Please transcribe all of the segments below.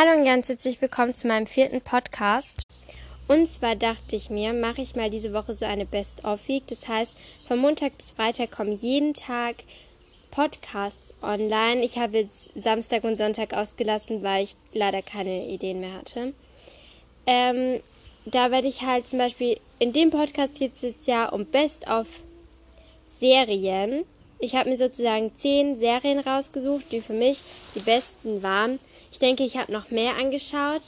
Hallo und ganz herzlich willkommen zu meinem vierten Podcast. Und zwar dachte ich mir, mache ich mal diese Woche so eine Best-of-Week. Das heißt, von Montag bis Freitag kommen jeden Tag Podcasts online. Ich habe jetzt Samstag und Sonntag ausgelassen, weil ich leider keine Ideen mehr hatte. Ähm, da werde ich halt zum Beispiel, in dem Podcast geht es jetzt ja um Best-of-Serien. Ich habe mir sozusagen zehn Serien rausgesucht, die für mich die besten waren. Ich denke, ich habe noch mehr angeschaut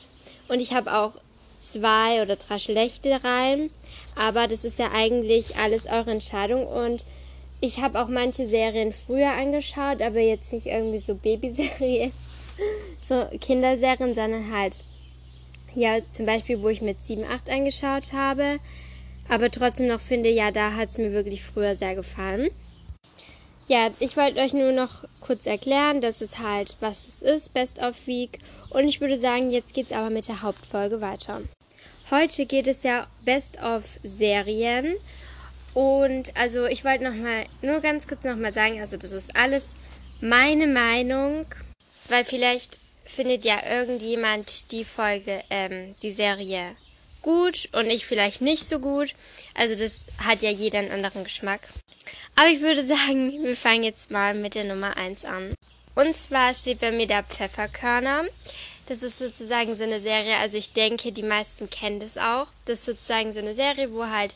und ich habe auch zwei oder drei schlechte rein. Aber das ist ja eigentlich alles eure Entscheidung und ich habe auch manche Serien früher angeschaut, aber jetzt nicht irgendwie so Babyserien, so Kinderserien, sondern halt ja zum Beispiel, wo ich mit 7, 8 angeschaut habe. Aber trotzdem noch finde, ja, da hat es mir wirklich früher sehr gefallen. Ja, ich wollte euch nur noch kurz erklären, dass es halt, was es ist, Best of Week. Und ich würde sagen, jetzt geht es aber mit der Hauptfolge weiter. Heute geht es ja Best of Serien. Und also ich wollte noch mal nur ganz kurz noch mal sagen, also das ist alles meine Meinung, weil vielleicht findet ja irgendjemand die Folge, ähm, die Serie gut und ich vielleicht nicht so gut. Also das hat ja jeder einen anderen Geschmack. Aber ich würde sagen, wir fangen jetzt mal mit der Nummer 1 an. Und zwar steht bei mir der Pfefferkörner. Das ist sozusagen so eine Serie, also ich denke, die meisten kennen das auch. Das ist sozusagen so eine Serie, wo halt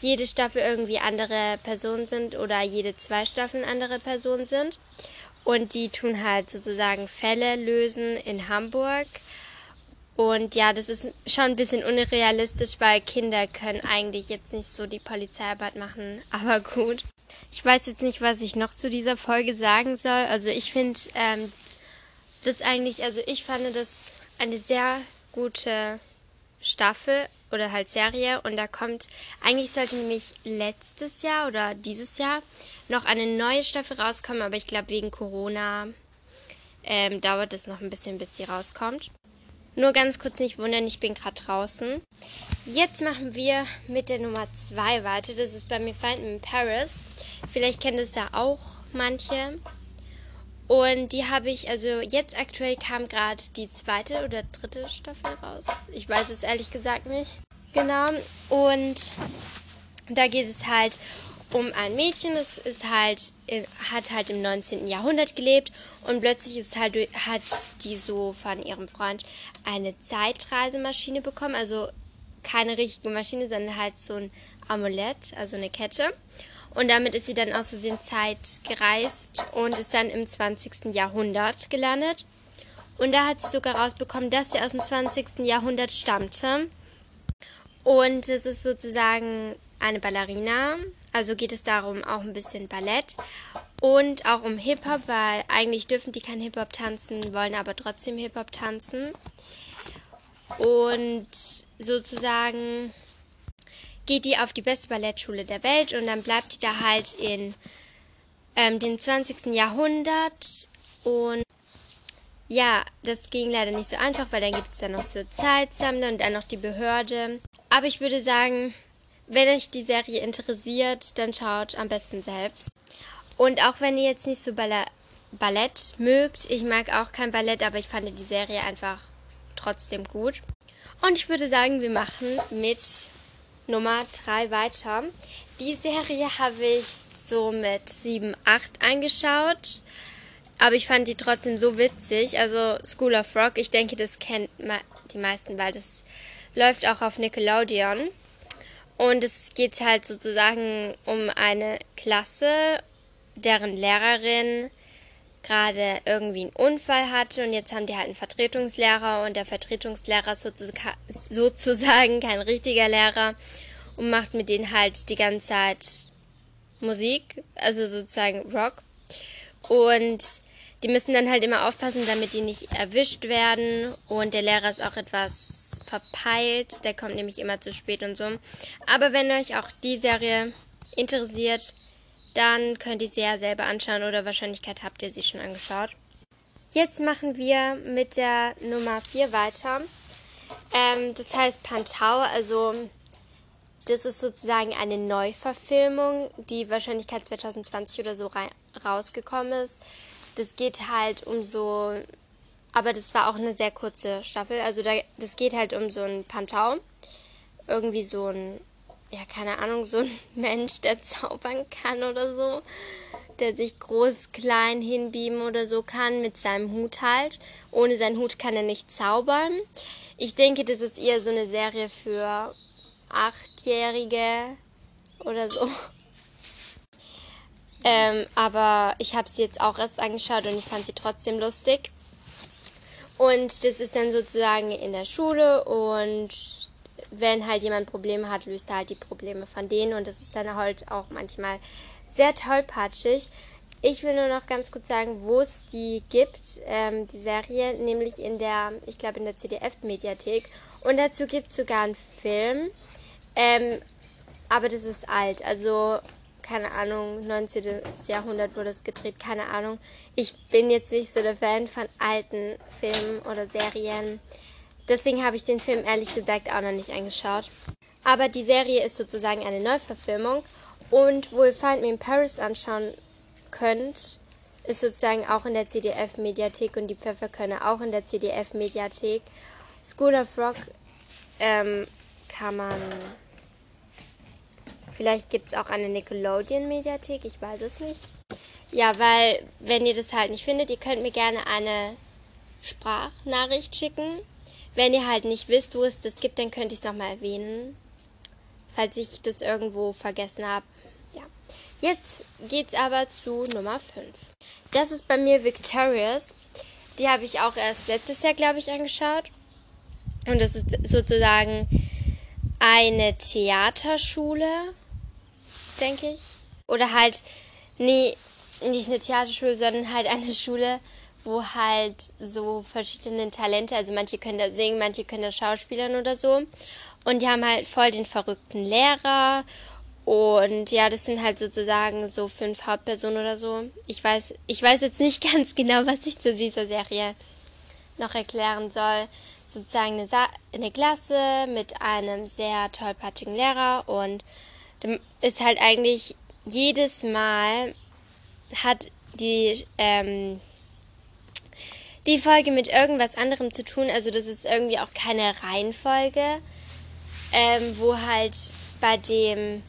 jede Staffel irgendwie andere Personen sind oder jede zwei Staffeln andere Personen sind. Und die tun halt sozusagen Fälle lösen in Hamburg. Und ja, das ist schon ein bisschen unrealistisch, weil Kinder können eigentlich jetzt nicht so die Polizeiarbeit machen. Aber gut. Ich weiß jetzt nicht, was ich noch zu dieser Folge sagen soll. Also ich finde ähm, das eigentlich, also ich fand das eine sehr gute Staffel oder halt Serie und da kommt, eigentlich sollte nämlich letztes Jahr oder dieses Jahr noch eine neue Staffel rauskommen, aber ich glaube wegen Corona ähm, dauert es noch ein bisschen, bis die rauskommt. Nur ganz kurz nicht wundern, ich bin gerade draußen. Jetzt machen wir mit der Nummer 2 weiter. Das ist bei mir Find in Paris. Vielleicht kennen das ja auch manche. Und die habe ich, also jetzt aktuell kam gerade die zweite oder dritte Staffel raus. Ich weiß es ehrlich gesagt nicht. Genau. Und da geht es halt um ein Mädchen, es ist halt, äh, hat halt im 19. Jahrhundert gelebt und plötzlich ist halt, hat die so von ihrem Freund eine Zeitreisemaschine bekommen. Also keine richtige Maschine, sondern halt so ein Amulett, also eine Kette. Und damit ist sie dann aus Versehen Zeit gereist und ist dann im 20. Jahrhundert gelandet. Und da hat sie sogar rausbekommen, dass sie aus dem 20. Jahrhundert stammte. Und es ist sozusagen eine Ballerina. Also geht es darum auch ein bisschen Ballett und auch um Hip-Hop, weil eigentlich dürfen die kein Hip-Hop tanzen, wollen aber trotzdem Hip-Hop tanzen. Und sozusagen geht die auf die beste Ballettschule der Welt und dann bleibt die da halt in ähm, dem 20. Jahrhundert und ja, das ging leider nicht so einfach, weil dann gibt es dann noch so Zeitsammler und dann noch die Behörde. Aber ich würde sagen, wenn euch die Serie interessiert, dann schaut am besten selbst. Und auch wenn ihr jetzt nicht so Ballett mögt, ich mag auch kein Ballett, aber ich fand die Serie einfach trotzdem gut. Und ich würde sagen, wir machen mit Nummer 3 weiter. Die Serie habe ich so mit 7, 8 angeschaut. Aber ich fand die trotzdem so witzig. Also School of Rock, ich denke, das kennt die meisten, weil das läuft auch auf Nickelodeon. Und es geht halt sozusagen um eine Klasse, deren Lehrerin gerade irgendwie einen Unfall hatte und jetzt haben die halt einen Vertretungslehrer und der Vertretungslehrer ist sozusagen kein richtiger Lehrer und macht mit denen halt die ganze Zeit Musik, also sozusagen Rock. Und die müssen dann halt immer aufpassen, damit die nicht erwischt werden. Und der Lehrer ist auch etwas verpeilt. Der kommt nämlich immer zu spät und so. Aber wenn euch auch die Serie interessiert, dann könnt ihr sie ja selber anschauen oder Wahrscheinlichkeit habt ihr sie schon angeschaut. Jetzt machen wir mit der Nummer 4 weiter. Ähm, das heißt Pantau, also das ist sozusagen eine Neuverfilmung, die Wahrscheinlichkeit 2020 oder so rausgekommen ist das geht halt um so aber das war auch eine sehr kurze Staffel. Also da, das geht halt um so ein Pantau. Irgendwie so ein, ja, keine Ahnung, so ein Mensch, der zaubern kann oder so. Der sich groß, klein hinbieben oder so kann mit seinem Hut halt. Ohne seinen Hut kann er nicht zaubern. Ich denke, das ist eher so eine Serie für Achtjährige oder so. Ähm, aber ich habe sie jetzt auch erst angeschaut und ich fand sie trotzdem lustig. Und das ist dann sozusagen in der Schule und wenn halt jemand Probleme hat, löst er halt die Probleme von denen und das ist dann halt auch manchmal sehr tollpatschig. Ich will nur noch ganz kurz sagen, wo es die gibt, ähm, die Serie, nämlich in der, ich glaube in der CDF-Mediathek. Und dazu gibt es sogar einen Film, ähm, aber das ist alt, also keine Ahnung, 19. Jahrhundert wurde es gedreht, keine Ahnung. Ich bin jetzt nicht so der Fan von alten Filmen oder Serien. Deswegen habe ich den Film ehrlich gesagt auch noch nicht angeschaut. Aber die Serie ist sozusagen eine Neuverfilmung. Und wo ihr Find Me in Paris anschauen könnt, ist sozusagen auch in der CDF-Mediathek und die Pfefferkörner auch in der CDF-Mediathek. School of Rock ähm, kann man Vielleicht gibt es auch eine Nickelodeon-Mediathek, ich weiß es nicht. Ja, weil, wenn ihr das halt nicht findet, ihr könnt mir gerne eine Sprachnachricht schicken. Wenn ihr halt nicht wisst, wo es das gibt, dann könnte ich es nochmal erwähnen. Falls ich das irgendwo vergessen habe. Ja. Jetzt geht's aber zu Nummer 5. Das ist bei mir Victorious. Die habe ich auch erst letztes Jahr, glaube ich, angeschaut. Und das ist sozusagen eine Theaterschule denke ich. Oder halt, nee, nicht eine Theaterschule, sondern halt eine Schule, wo halt so verschiedene Talente, also manche können da singen, manche können da schauspielern oder so. Und die haben halt voll den verrückten Lehrer. Und ja, das sind halt sozusagen so fünf Hauptpersonen oder so. Ich weiß, ich weiß jetzt nicht ganz genau, was ich zu dieser Serie noch erklären soll. Sozusagen eine, Sa eine Klasse mit einem sehr tollpatzigen Lehrer und ist halt eigentlich jedes Mal hat die ähm, die Folge mit irgendwas anderem zu tun. Also das ist irgendwie auch keine Reihenfolge, ähm, wo halt bei dem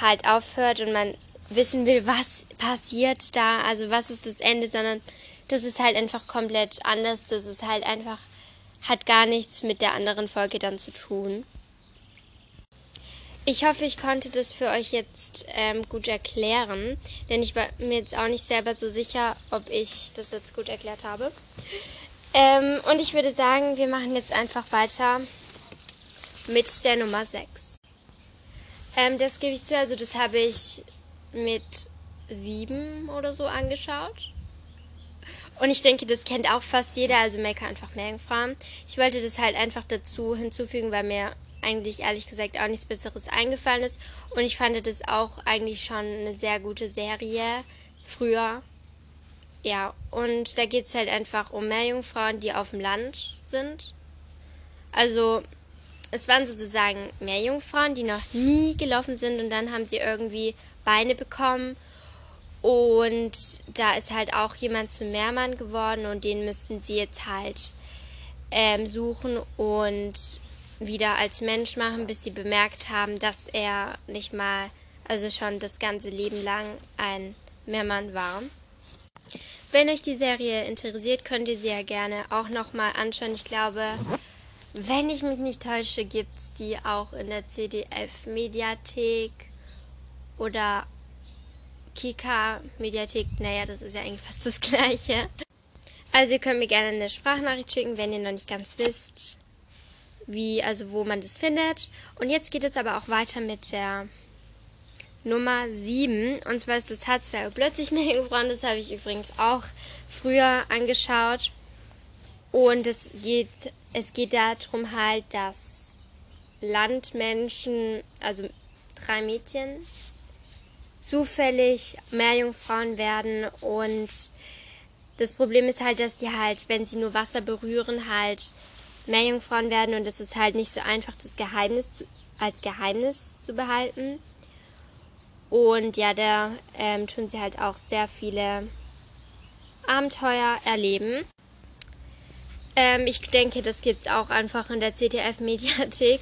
halt aufhört und man wissen will, was passiert da, also was ist das Ende, sondern das ist halt einfach komplett anders. Das ist halt einfach, hat gar nichts mit der anderen Folge dann zu tun. Ich hoffe, ich konnte das für euch jetzt ähm, gut erklären, denn ich war mir jetzt auch nicht selber so sicher, ob ich das jetzt gut erklärt habe. Ähm, und ich würde sagen, wir machen jetzt einfach weiter mit der Nummer 6. Ähm, das gebe ich zu, also das habe ich mit 7 oder so angeschaut. Und ich denke, das kennt auch fast jeder, also Maker einfach Meerjungfrauen. Ich wollte das halt einfach dazu hinzufügen, weil mir eigentlich ehrlich gesagt auch nichts Besseres eingefallen ist. Und ich fand das auch eigentlich schon eine sehr gute Serie früher. Ja, und da geht es halt einfach um Meerjungfrauen, die auf dem Land sind. Also, es waren sozusagen Meerjungfrauen, die noch nie gelaufen sind und dann haben sie irgendwie Beine bekommen. Und da ist halt auch jemand zum Meermann geworden und den müssten sie jetzt halt ähm, suchen und wieder als Mensch machen, bis sie bemerkt haben, dass er nicht mal, also schon das ganze Leben lang ein Mehrmann war. Wenn euch die Serie interessiert, könnt ihr sie ja gerne auch nochmal anschauen. Ich glaube, wenn ich mich nicht täusche, gibt es die auch in der CDF-Mediathek oder Kika-Mediathek. Naja, das ist ja eigentlich fast das gleiche. Also ihr könnt mir gerne eine Sprachnachricht schicken, wenn ihr noch nicht ganz wisst, wie, also wo man das findet. Und jetzt geht es aber auch weiter mit der Nummer 7. Und zwar ist das H2O plötzlich mehr gefroren. Das habe ich übrigens auch früher angeschaut. Und es geht, es geht darum halt, dass Landmenschen, also drei Mädchen, zufällig Meerjungfrauen werden und das Problem ist halt, dass die halt, wenn sie nur Wasser berühren, halt Meerjungfrauen werden und es ist halt nicht so einfach, das Geheimnis zu, als Geheimnis zu behalten. Und ja, da ähm, tun sie halt auch sehr viele Abenteuer erleben. Ähm, ich denke, das gibt es auch einfach in der CTF-Mediathek.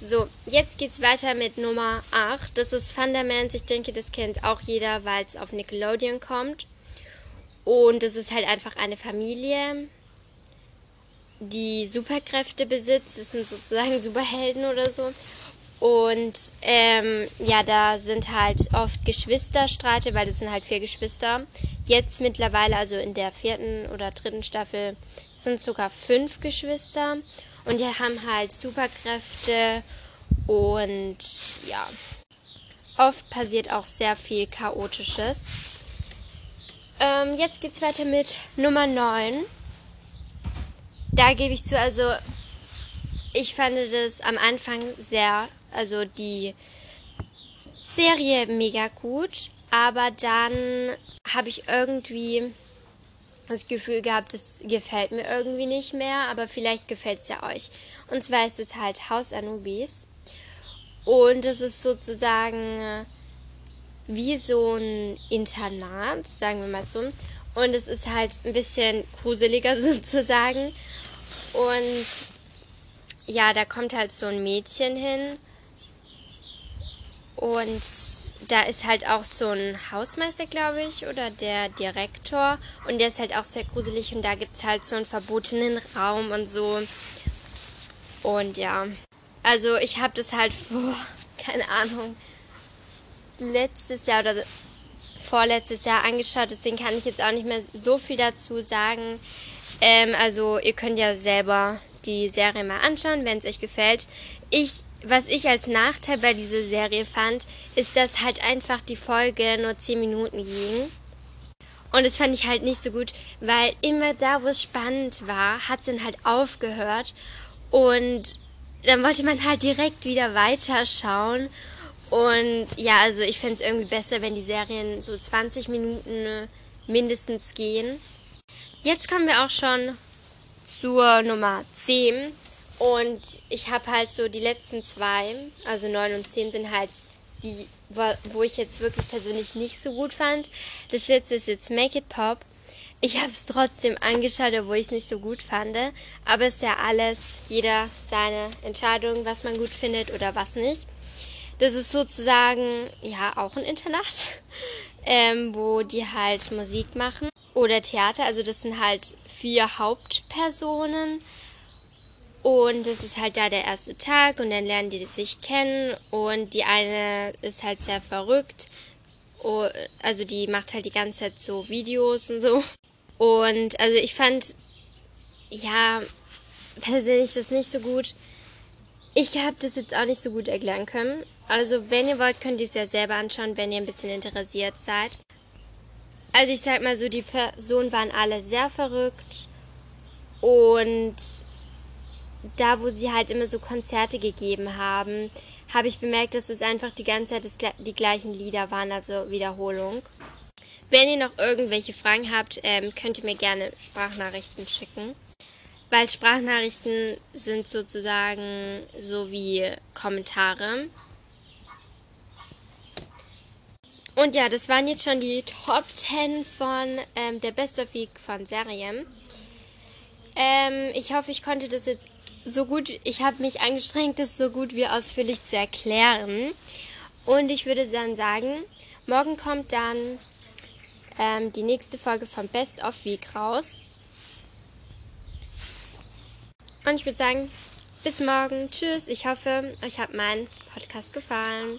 So, jetzt geht's weiter mit Nummer 8. Das ist Fundaments. Ich denke, das kennt auch jeder, weil es auf Nickelodeon kommt. Und es ist halt einfach eine Familie, die Superkräfte besitzt. Das sind sozusagen Superhelden oder so. Und ähm, ja, da sind halt oft Geschwisterstreite, weil das sind halt vier Geschwister. Jetzt mittlerweile, also in der vierten oder dritten Staffel, sind sogar fünf Geschwister. Und die haben halt Superkräfte und ja. Oft passiert auch sehr viel Chaotisches. Ähm, jetzt geht's weiter mit Nummer 9. Da gebe ich zu, also ich fand das am Anfang sehr also die Serie mega gut, aber dann habe ich irgendwie das Gefühl gehabt, das gefällt mir irgendwie nicht mehr, aber vielleicht gefällt es ja euch. Und zwar ist es halt Haus Anubis. Und es ist sozusagen wie so ein Internat, sagen wir mal so. Und es ist halt ein bisschen gruseliger sozusagen. Und ja, da kommt halt so ein Mädchen hin und da ist halt auch so ein Hausmeister, glaube ich, oder der Direktor. Und der ist halt auch sehr gruselig. Und da gibt es halt so einen verbotenen Raum und so. Und ja. Also ich habe das halt vor, keine Ahnung, letztes Jahr oder vorletztes Jahr angeschaut. Deswegen kann ich jetzt auch nicht mehr so viel dazu sagen. Ähm, also ihr könnt ja selber die Serie mal anschauen, wenn es euch gefällt. Ich was ich als Nachteil bei dieser Serie fand, ist, dass halt einfach die Folge nur 10 Minuten ging. Und das fand ich halt nicht so gut, weil immer da, wo es spannend war, hat es dann halt aufgehört. Und dann wollte man halt direkt wieder weiterschauen. Und ja, also ich fände es irgendwie besser, wenn die Serien so 20 Minuten mindestens gehen. Jetzt kommen wir auch schon zur Nummer 10. Und ich habe halt so die letzten zwei, also neun und zehn sind halt die, wo ich jetzt wirklich persönlich nicht so gut fand. Das letzte ist jetzt Make It Pop. Ich habe es trotzdem angeschaut, obwohl ich es nicht so gut fand. Aber es ist ja alles, jeder seine Entscheidung, was man gut findet oder was nicht. Das ist sozusagen ja auch ein Internat, ähm, wo die halt Musik machen oder Theater. Also das sind halt vier Hauptpersonen und es ist halt da der erste Tag und dann lernen die sich kennen und die eine ist halt sehr verrückt. Also die macht halt die ganze Zeit so Videos und so. Und also ich fand, ja, persönlich das nicht so gut. Ich habe das jetzt auch nicht so gut erklären können. Also wenn ihr wollt, könnt ihr es ja selber anschauen, wenn ihr ein bisschen interessiert seid. Also ich sag mal so, die Personen waren alle sehr verrückt und da, wo sie halt immer so Konzerte gegeben haben, habe ich bemerkt, dass es einfach die ganze Zeit die gleichen Lieder waren, also Wiederholung. Wenn ihr noch irgendwelche Fragen habt, ähm, könnt ihr mir gerne Sprachnachrichten schicken. Weil Sprachnachrichten sind sozusagen so wie Kommentare. Und ja, das waren jetzt schon die Top 10 von ähm, der Best of Week von Serien. Ähm, ich hoffe, ich konnte das jetzt so gut, ich habe mich angestrengt, das so gut wie ausführlich zu erklären. Und ich würde dann sagen, morgen kommt dann ähm, die nächste Folge von Best of Week raus. Und ich würde sagen, bis morgen. Tschüss. Ich hoffe, euch hat mein Podcast gefallen.